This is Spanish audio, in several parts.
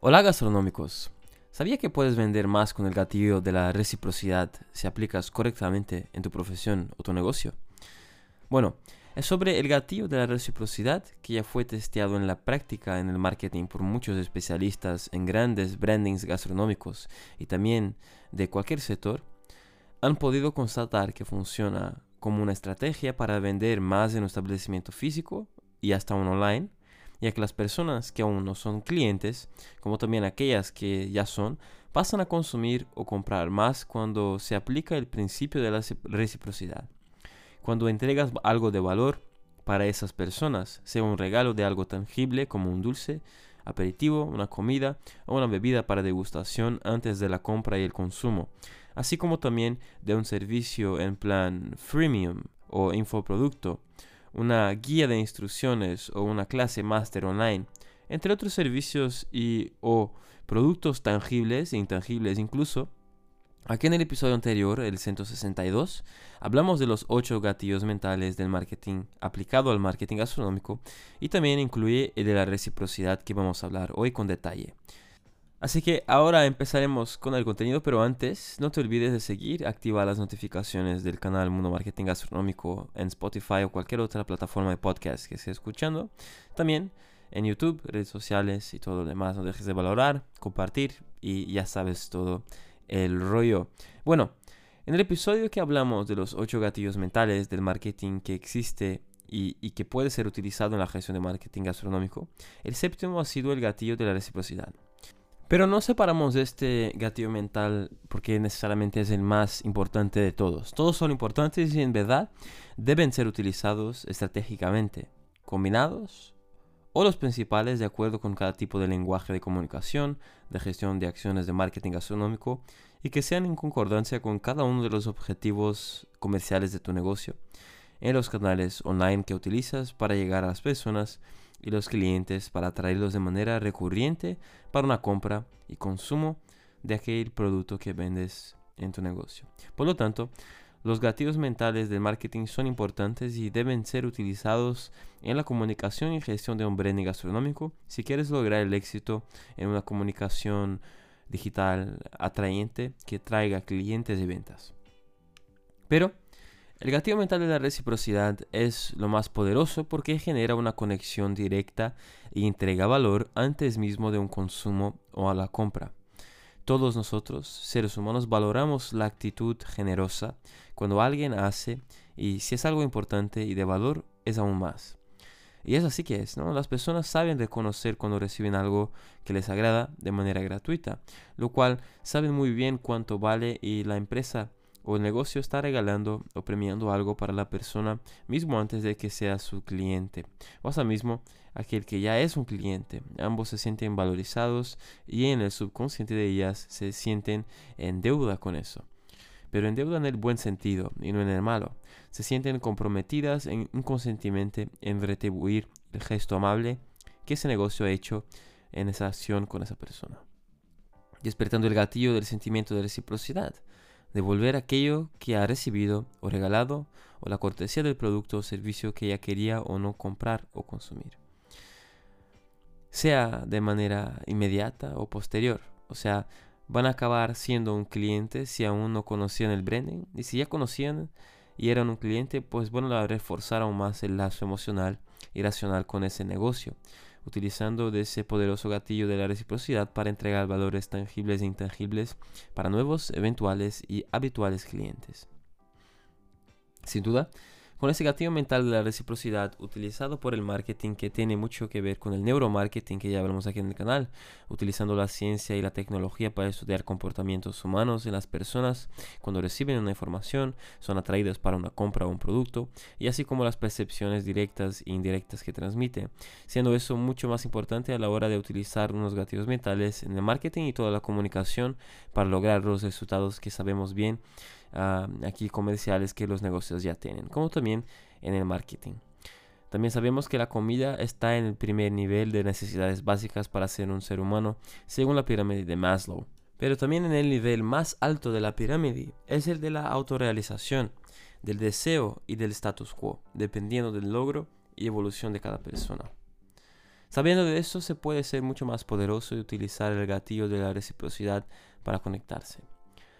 Hola gastronómicos. ¿Sabía que puedes vender más con el gatillo de la reciprocidad si aplicas correctamente en tu profesión o tu negocio? Bueno, es sobre el gatillo de la reciprocidad que ya fue testeado en la práctica en el marketing por muchos especialistas en grandes brandings gastronómicos y también de cualquier sector. Han podido constatar que funciona como una estrategia para vender más en un establecimiento físico y hasta un online ya que las personas que aún no son clientes, como también aquellas que ya son, pasan a consumir o comprar más cuando se aplica el principio de la reciprocidad. Cuando entregas algo de valor para esas personas, sea un regalo de algo tangible como un dulce, aperitivo, una comida o una bebida para degustación antes de la compra y el consumo, así como también de un servicio en plan freemium o infoproducto, una guía de instrucciones o una clase máster online, entre otros servicios y o productos tangibles e intangibles incluso. Aquí en el episodio anterior, el 162, hablamos de los 8 gatillos mentales del marketing aplicado al marketing gastronómico y también incluye el de la reciprocidad que vamos a hablar hoy con detalle. Así que ahora empezaremos con el contenido, pero antes no te olvides de seguir, activar las notificaciones del canal Mundo Marketing Gastronómico en Spotify o cualquier otra plataforma de podcast que estés escuchando. También en YouTube, redes sociales y todo lo demás. No dejes de valorar, compartir y ya sabes todo el rollo. Bueno, en el episodio que hablamos de los 8 gatillos mentales del marketing que existe y, y, que puede ser utilizado en la gestión de marketing gastronómico, el séptimo ha sido el gatillo de la reciprocidad. Pero no separamos este gatillo mental porque necesariamente es el más importante de todos. Todos son importantes y en verdad deben ser utilizados estratégicamente, combinados o los principales de acuerdo con cada tipo de lenguaje de comunicación, de gestión de acciones de marketing gastronómico y que sean en concordancia con cada uno de los objetivos comerciales de tu negocio en los canales online que utilizas para llegar a las personas y los clientes para atraerlos de manera recurrente para una compra y consumo de aquel producto que vendes en tu negocio. Por lo tanto, los gatillos mentales del marketing son importantes y deben ser utilizados en la comunicación y gestión de un branding gastronómico si quieres lograr el éxito en una comunicación digital atrayente que traiga clientes y ventas. Pero el gatillo mental de la reciprocidad es lo más poderoso porque genera una conexión directa y entrega valor antes mismo de un consumo o a la compra. Todos nosotros, seres humanos, valoramos la actitud generosa cuando alguien hace y si es algo importante y de valor, es aún más. Y es así que es, ¿no? Las personas saben reconocer cuando reciben algo que les agrada de manera gratuita, lo cual saben muy bien cuánto vale y la empresa o el negocio está regalando o premiando algo para la persona mismo antes de que sea su cliente o hasta mismo aquel que ya es un cliente. Ambos se sienten valorizados y en el subconsciente de ellas se sienten en deuda con eso. Pero en deuda en el buen sentido y no en el malo. Se sienten comprometidas en, inconscientemente en retribuir el gesto amable que ese negocio ha hecho en esa acción con esa persona. Despertando el gatillo del sentimiento de reciprocidad devolver aquello que ha recibido o regalado o la cortesía del producto o servicio que ella quería o no comprar o consumir. Sea de manera inmediata o posterior. O sea, van a acabar siendo un cliente si aún no conocían el branding. Y si ya conocían y eran un cliente, pues bueno, a reforzar aún más el lazo emocional y racional con ese negocio utilizando de ese poderoso gatillo de la reciprocidad para entregar valores tangibles e intangibles para nuevos, eventuales y habituales clientes. Sin duda, con ese gatillo mental de la reciprocidad utilizado por el marketing que tiene mucho que ver con el neuromarketing que ya hablamos aquí en el canal, utilizando la ciencia y la tecnología para estudiar comportamientos humanos en las personas cuando reciben una información, son atraídas para una compra o un producto, y así como las percepciones directas e indirectas que transmite, siendo eso mucho más importante a la hora de utilizar unos gatillos mentales en el marketing y toda la comunicación para lograr los resultados que sabemos bien aquí comerciales que los negocios ya tienen, como también en el marketing. También sabemos que la comida está en el primer nivel de necesidades básicas para ser un ser humano, según la pirámide de Maslow. Pero también en el nivel más alto de la pirámide es el de la autorrealización, del deseo y del status quo, dependiendo del logro y evolución de cada persona. Sabiendo de eso, se puede ser mucho más poderoso y utilizar el gatillo de la reciprocidad para conectarse,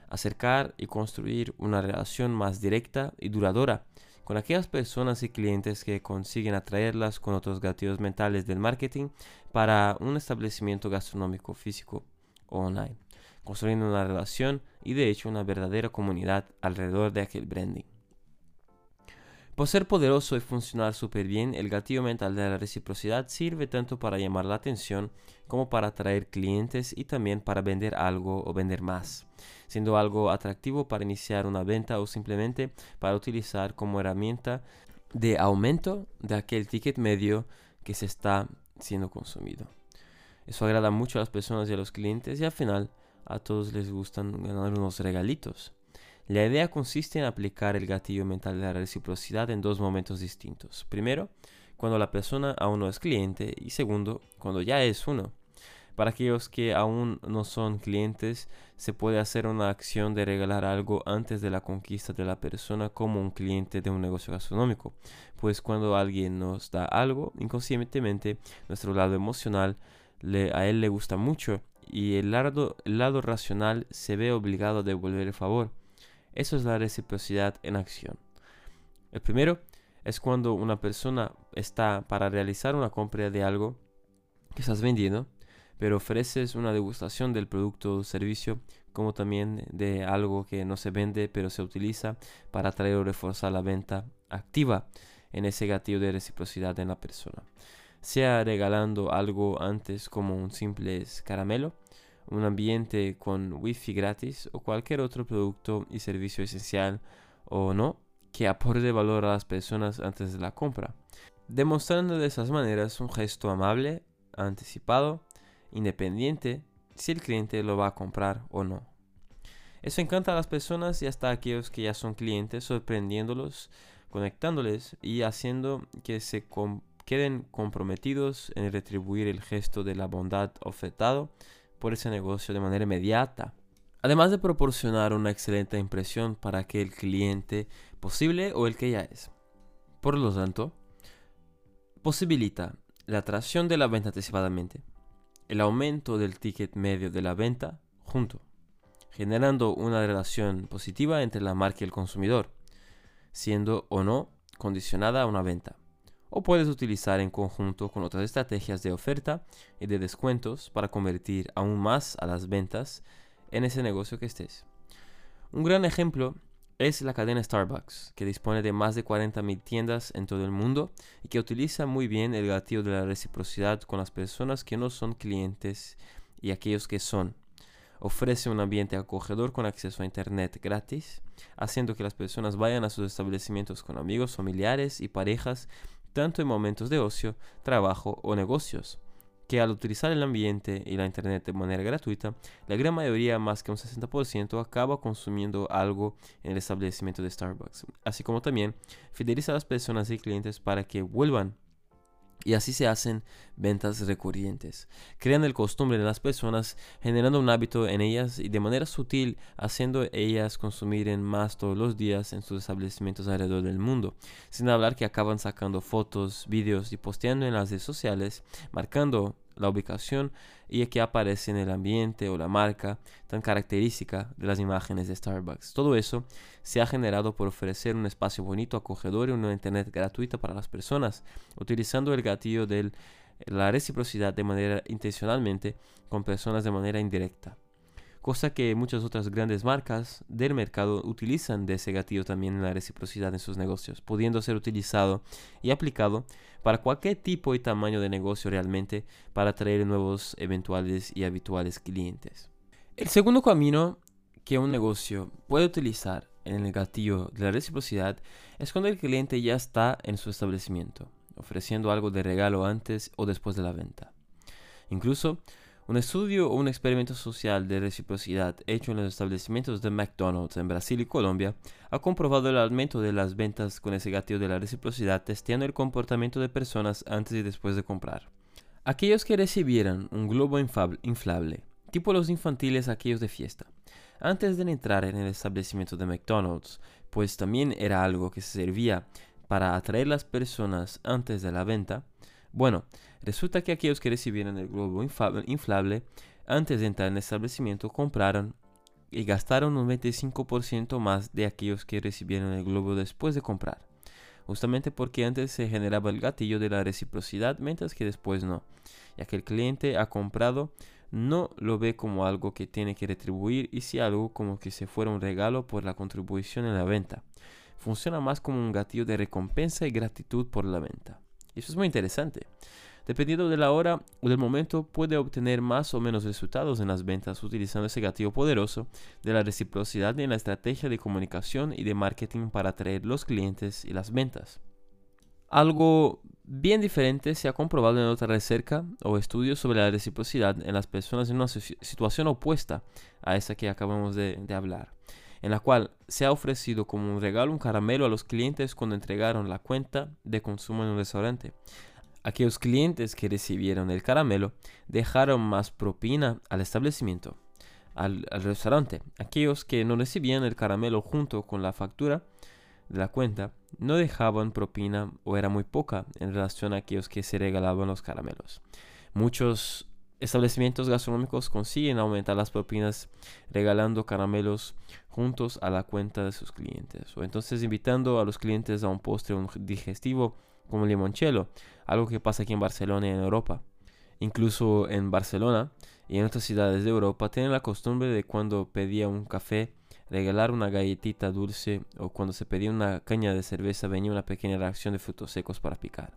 acercar y construir una relación más directa y duradera con aquellas personas y clientes que consiguen atraerlas con otros gatillos mentales del marketing para un establecimiento gastronómico físico o online, construyendo una relación y de hecho una verdadera comunidad alrededor de aquel branding. Por ser poderoso y funcionar súper bien, el gatillo mental de la reciprocidad sirve tanto para llamar la atención como para atraer clientes y también para vender algo o vender más, siendo algo atractivo para iniciar una venta o simplemente para utilizar como herramienta de aumento de aquel ticket medio que se está siendo consumido. Eso agrada mucho a las personas y a los clientes y al final a todos les gustan ganar unos regalitos. La idea consiste en aplicar el gatillo mental de la reciprocidad en dos momentos distintos. Primero, cuando la persona aún no es cliente y segundo, cuando ya es uno. Para aquellos que aún no son clientes, se puede hacer una acción de regalar algo antes de la conquista de la persona como un cliente de un negocio gastronómico. Pues cuando alguien nos da algo, inconscientemente nuestro lado emocional a él le gusta mucho y el lado, el lado racional se ve obligado a devolver el favor. Eso es la reciprocidad en acción. El primero es cuando una persona está para realizar una compra de algo que estás vendiendo, pero ofreces una degustación del producto o servicio como también de algo que no se vende pero se utiliza para atraer o reforzar la venta activa en ese gatillo de reciprocidad en la persona. Sea regalando algo antes como un simple caramelo, un ambiente con wifi gratis o cualquier otro producto y servicio esencial o no que aporte valor a las personas antes de la compra, demostrando de esas maneras un gesto amable, anticipado, independiente, si el cliente lo va a comprar o no. Eso encanta a las personas y hasta a aquellos que ya son clientes, sorprendiéndolos, conectándoles y haciendo que se queden comprometidos en retribuir el gesto de la bondad ofertado por ese negocio de manera inmediata. Además de proporcionar una excelente impresión para aquel cliente posible o el que ya es. Por lo tanto, posibilita la atracción de la venta anticipadamente, el aumento del ticket medio de la venta junto, generando una relación positiva entre la marca y el consumidor, siendo o no condicionada a una venta o puedes utilizar en conjunto con otras estrategias de oferta y de descuentos para convertir aún más a las ventas en ese negocio que estés. Un gran ejemplo es la cadena Starbucks, que dispone de más de 40.000 tiendas en todo el mundo y que utiliza muy bien el gatillo de la reciprocidad con las personas que no son clientes y aquellos que son. Ofrece un ambiente acogedor con acceso a Internet gratis, haciendo que las personas vayan a sus establecimientos con amigos, familiares y parejas tanto en momentos de ocio, trabajo o negocios, que al utilizar el ambiente y la Internet de manera gratuita, la gran mayoría, más que un 60%, acaba consumiendo algo en el establecimiento de Starbucks, así como también fideliza a las personas y clientes para que vuelvan y así se hacen ventas recurrentes. Crean el costumbre de las personas, generando un hábito en ellas y de manera sutil haciendo ellas consumir en más todos los días en sus establecimientos alrededor del mundo. Sin hablar que acaban sacando fotos, vídeos y posteando en las redes sociales, marcando la ubicación y que aparece en el ambiente o la marca tan característica de las imágenes de Starbucks. Todo eso se ha generado por ofrecer un espacio bonito, acogedor y una internet gratuita para las personas, utilizando el gatillo de la reciprocidad de manera intencionalmente con personas de manera indirecta cosa que muchas otras grandes marcas del mercado utilizan de ese gatillo también en la reciprocidad en sus negocios, pudiendo ser utilizado y aplicado para cualquier tipo y tamaño de negocio realmente para atraer nuevos eventuales y habituales clientes. El segundo camino que un negocio puede utilizar en el gatillo de la reciprocidad es cuando el cliente ya está en su establecimiento, ofreciendo algo de regalo antes o después de la venta. Incluso un estudio o un experimento social de reciprocidad hecho en los establecimientos de McDonald's en Brasil y Colombia ha comprobado el aumento de las ventas con ese gatillo de la reciprocidad testeando el comportamiento de personas antes y después de comprar. Aquellos que recibieran un globo inflable, tipo los infantiles aquellos de fiesta, antes de entrar en el establecimiento de McDonald's, pues también era algo que se servía para atraer las personas antes de la venta, Bueno, resulta que aquellos que recibieron el globo inflable antes de entrar en el establecimiento compraron y gastaron un 25% más de aquellos que recibieron el globo después de comprar. Justamente porque antes se generaba el gatillo de la reciprocidad, mientras que después no, ya que el cliente ha comprado no lo ve como algo que tiene que retribuir y si algo como que se fuera un regalo por la contribución en la venta. Funciona más como un gatillo de recompensa y gratitud por la venta. Y eso es muy interesante. Dependiendo de la hora o del momento, puede obtener más o menos resultados en las ventas utilizando ese gatillo poderoso de la reciprocidad en la estrategia de comunicación y de marketing para atraer los clientes y las ventas. Algo bien diferente se ha comprobado en otra recerca o estudios sobre la reciprocidad en las personas en una situación opuesta a esa que acabamos de hablar, en la cual se ha ofrecido como un regalo un caramelo a los clientes cuando entregaron la cuenta de consumo en un restaurante. Aquellos clientes que recibieron el caramelo dejaron más propina al establecimiento, al, restaurante. Aquellos que no recibían el caramelo junto con la factura de la cuenta no dejaban propina o era muy poca en relación a aquellos que se regalaban los caramelos. Muchos establecimientos gastronómicos consiguen aumentar las propinas regalando caramelos juntos a la cuenta de sus clientes o entonces invitando a los clientes a un postre digestivo como limoncello, algo que pasa aquí en Barcelona y en Europa. Incluso en Barcelona y en otras ciudades de Europa tienen la costumbre de cuando pedía un café regalar una galletita dulce o cuando se pedía una caña de cerveza venía una pequeña reacción de frutos secos para picar.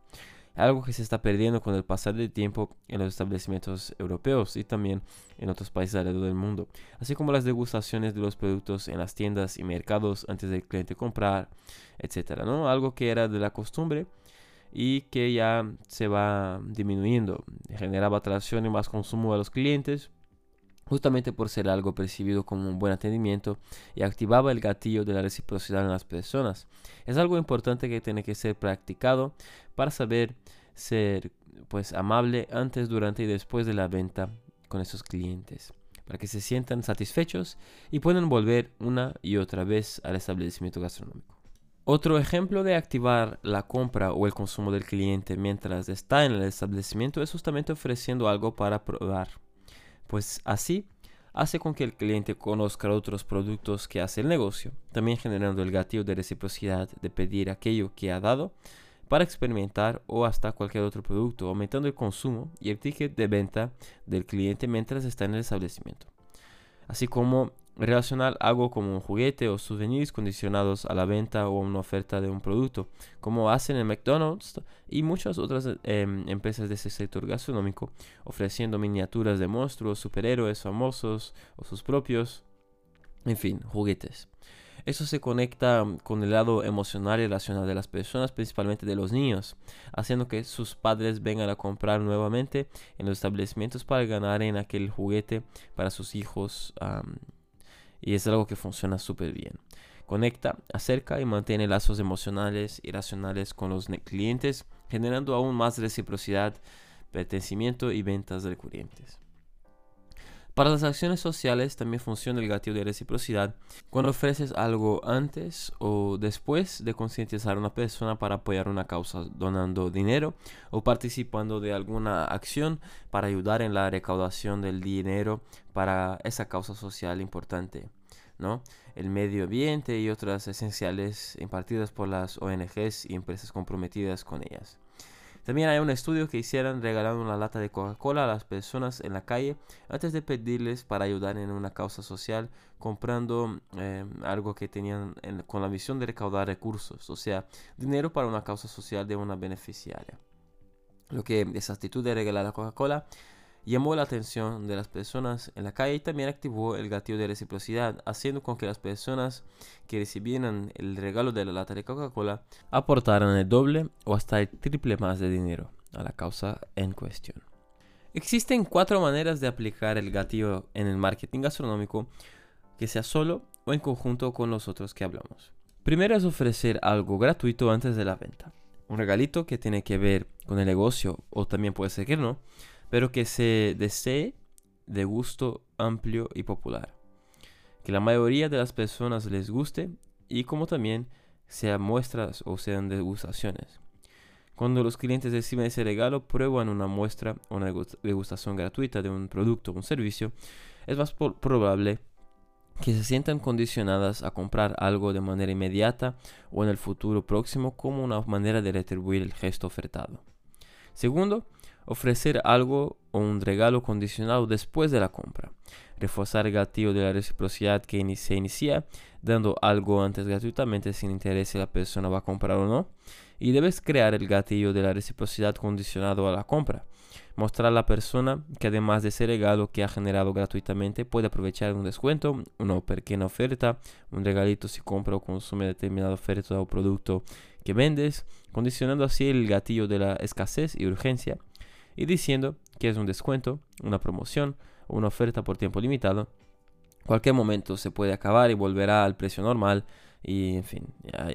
Algo que se está perdiendo con el pasar del tiempo en los establecimientos europeos y también en otros países alrededor del mundo, así como las degustaciones de los productos en las tiendas y mercados antes del cliente comprar, etcétera, ¿no? Algo que era de la costumbre y que ya se va disminuyendo. Generaba atracción y más consumo a los clientes, justamente por ser algo percibido como un buen atendimiento y activaba el gatillo de la reciprocidad en las personas. Es algo importante que tiene que ser practicado para saber ser pues amable antes, durante y después de la venta con esos clientes para que se sientan satisfechos y puedan volver una y otra vez al establecimiento gastronómico. Otro ejemplo de activar la compra o el consumo del cliente mientras está en el establecimiento es justamente ofreciendo algo para probar. Pues así hace con que el cliente conozca otros productos que hace el negocio, también generando el gatillo de reciprocidad de pedir aquello que ha dado para experimentar o hasta cualquier otro producto, aumentando el consumo y el ticket de venta del cliente mientras está en el establecimiento. Así como relacionar algo como un juguete o souvenirs condicionados a la venta o una oferta de un producto, como hacen en McDonald's y muchas otras em, empresas de ese sector gastronómico, ofreciendo miniaturas de monstruos, superhéroes famosos o sus propios, en fin, juguetes. Eso se conecta con el lado emocional y racional de las personas, principalmente de los niños, haciendo que sus padres vengan a comprar nuevamente en los establecimientos para ganar en aquel juguete para sus hijos y es algo que funciona súper bien. Conecta, acerca y mantiene lazos emocionales y racionales con los clientes, generando aún más reciprocidad, pertenecimiento y ventas recurrentes. Para las acciones sociales también funciona el gatillo de reciprocidad cuando ofreces algo antes o después de concientizar a una persona para apoyar una causa, donando dinero o participando de alguna acción para ayudar en la recaudación del dinero para esa causa social importante. ¿no? el medio ambiente y otras esenciales impartidas por las ONGs y empresas comprometidas con ellas. También hay un estudio que hicieron regalando una lata de Coca-Cola a las personas en la calle antes de pedirles para ayudar en una causa social comprando eh, algo que tenían con la misión de recaudar recursos, o sea, dinero para una causa social de una beneficiaria. Lo que esa actitud de regalar la Coca-Cola llamó la atención de las personas en la calle y también activó el gatillo de reciprocidad, haciendo con que las personas que recibieran el regalo de la lata de Coca-Cola aportaran el doble o hasta el triple más de dinero a la causa en cuestión. Existen cuatro maneras de aplicar el gatillo en el marketing gastronómico, que sea solo o en conjunto con los otros que hablamos. Primero es ofrecer algo gratuito antes de la venta. Un regalito que tiene que ver con el negocio o también puede ser que no, pero que se desee de gusto amplio y popular. Que la mayoría de las personas les guste y como también sean muestras o sean degustaciones. Cuando los clientes reciben ese regalo, prueban una muestra o una degustación gratuita de un producto o un servicio, es más probable que se sientan condicionadas a comprar algo de manera inmediata o en el futuro próximo como una manera de retribuir el gesto ofertado. Segundo, ofrecer algo o un regalo condicionado después de la compra. Reforzar el gatillo de la reciprocidad que se inicia dando algo antes gratuitamente sin interés si la persona va a comprar o no. Y debes crear el gatillo de la reciprocidad condicionado a la compra. Mostrar a la persona que además de ese regalo que ha generado gratuitamente puede aprovechar un descuento, una pequeña oferta, un regalito si compra o consume determinada oferta o producto que vendes, condicionando así el gatillo de la escasez y urgencia y diciendo que es un descuento, una promoción o una oferta por tiempo limitado. Cualquier momento se puede acabar y volverá al precio normal y en fin,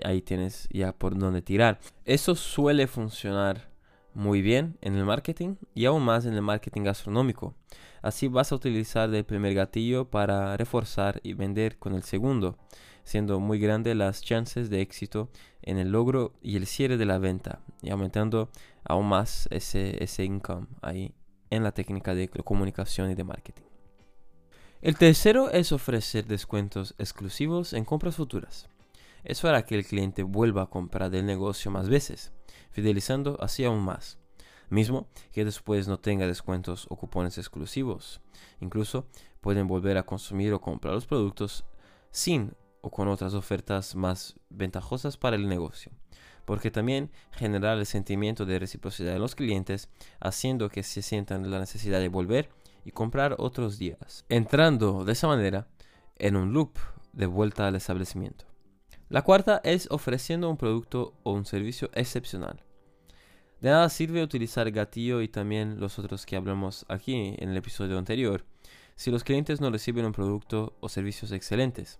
ahí, tienes ya por dónde tirar. Eso suele funcionar muy bien en el marketing y aún más en el marketing gastronómico. Así vas a utilizar el primer gatillo para reforzar y vender con el segundo, siendo muy grandes las chances de éxito en el logro y el cierre de la venta y aumentando aún más ese, ese income ahí en la técnica de comunicación y de marketing. El tercero es ofrecer descuentos exclusivos en compras futuras. Eso hará que el cliente vuelva a comprar del negocio más veces, fidelizando así aún más. Mismo que después no tenga descuentos o cupones exclusivos. Incluso pueden volver a consumir o comprar los productos sin o con otras ofertas más ventajosas para el negocio, porque también generar el sentimiento de reciprocidad de los clientes, haciendo que se sientan la necesidad de volver y comprar otros días, entrando de esa manera en un loop de vuelta al establecimiento. La cuarta es ofreciendo un producto o un servicio excepcional. De nada sirve utilizar gatillo y también los otros que hablamos aquí en el episodio anterior si los clientes no reciben un producto o servicios excelentes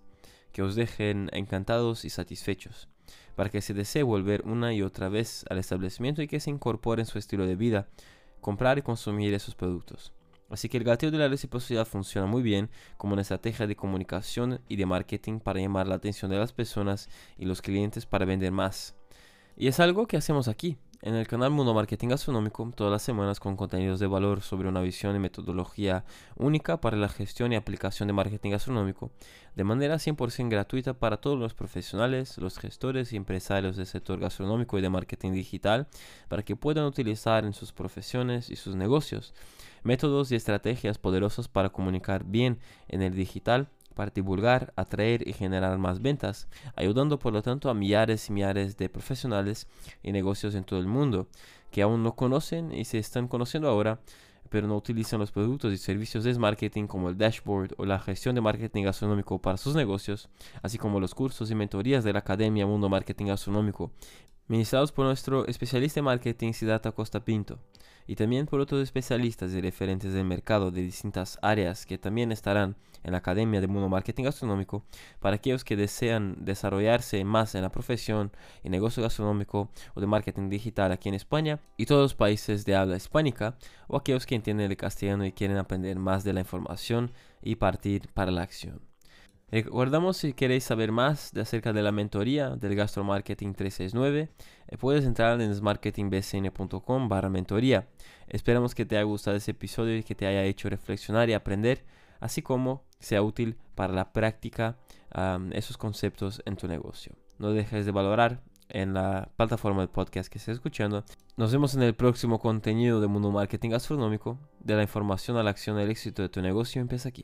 que os dejen encantados y satisfechos, para que se desee volver una y otra vez al establecimiento y que se incorpore en su estilo de vida, comprar y consumir esos productos. Así que el gatillo de la reciprocidad funciona muy bien como una estrategia de comunicación y de marketing para llamar la atención de las personas y los clientes para vender más. Y es algo que hacemos aquí, en el canal Mundo Marketing Gastronómico todas las semanas con contenidos de valor sobre una visión y metodología única para la gestión y aplicación de marketing gastronómico de manera 100% gratuita para todos los profesionales, los gestores y empresarios del sector gastronómico y de marketing digital para que puedan utilizar en sus profesiones y sus negocios métodos y estrategias poderosos para comunicar bien en el digital para divulgar, atraer y generar más ventas, ayudando por lo tanto a millares y millares de profesionales y negocios en todo el mundo que aún no conocen y se están conociendo ahora, pero no utilizan los productos y servicios de marketing como el dashboard o la gestión de marketing gastronómico para sus negocios, así como los cursos y mentorías de la Academia Mundo Marketing Gastronómico, ministrados por nuestro especialista en marketing Siddhartha Costa Pinto y también por otros especialistas y referentes del mercado de distintas áreas que también estarán en la Academia de Mundo Marketing Gastronómico para aquellos que desean desarrollarse más en la profesión y negocio gastronómico o de marketing digital aquí en España y todos los países de habla hispánica o aquellos que entienden el castellano y quieren aprender más de la información y partir para la acción. Recordamos si queréis saber más de acerca de la mentoría del Gastro Marketing 369, eh, puedes entrar en smarketingbcn.com barra mentoría. Esperamos que te haya gustado ese episodio y que te haya hecho reflexionar y aprender, así como sea útil para la práctica esos conceptos en tu negocio. No dejes de valorar en la plataforma de podcast que estés escuchando. Nos vemos en el próximo contenido de Mundo Marketing Gastronómico. De la información a la acción, el éxito de tu negocio empieza aquí.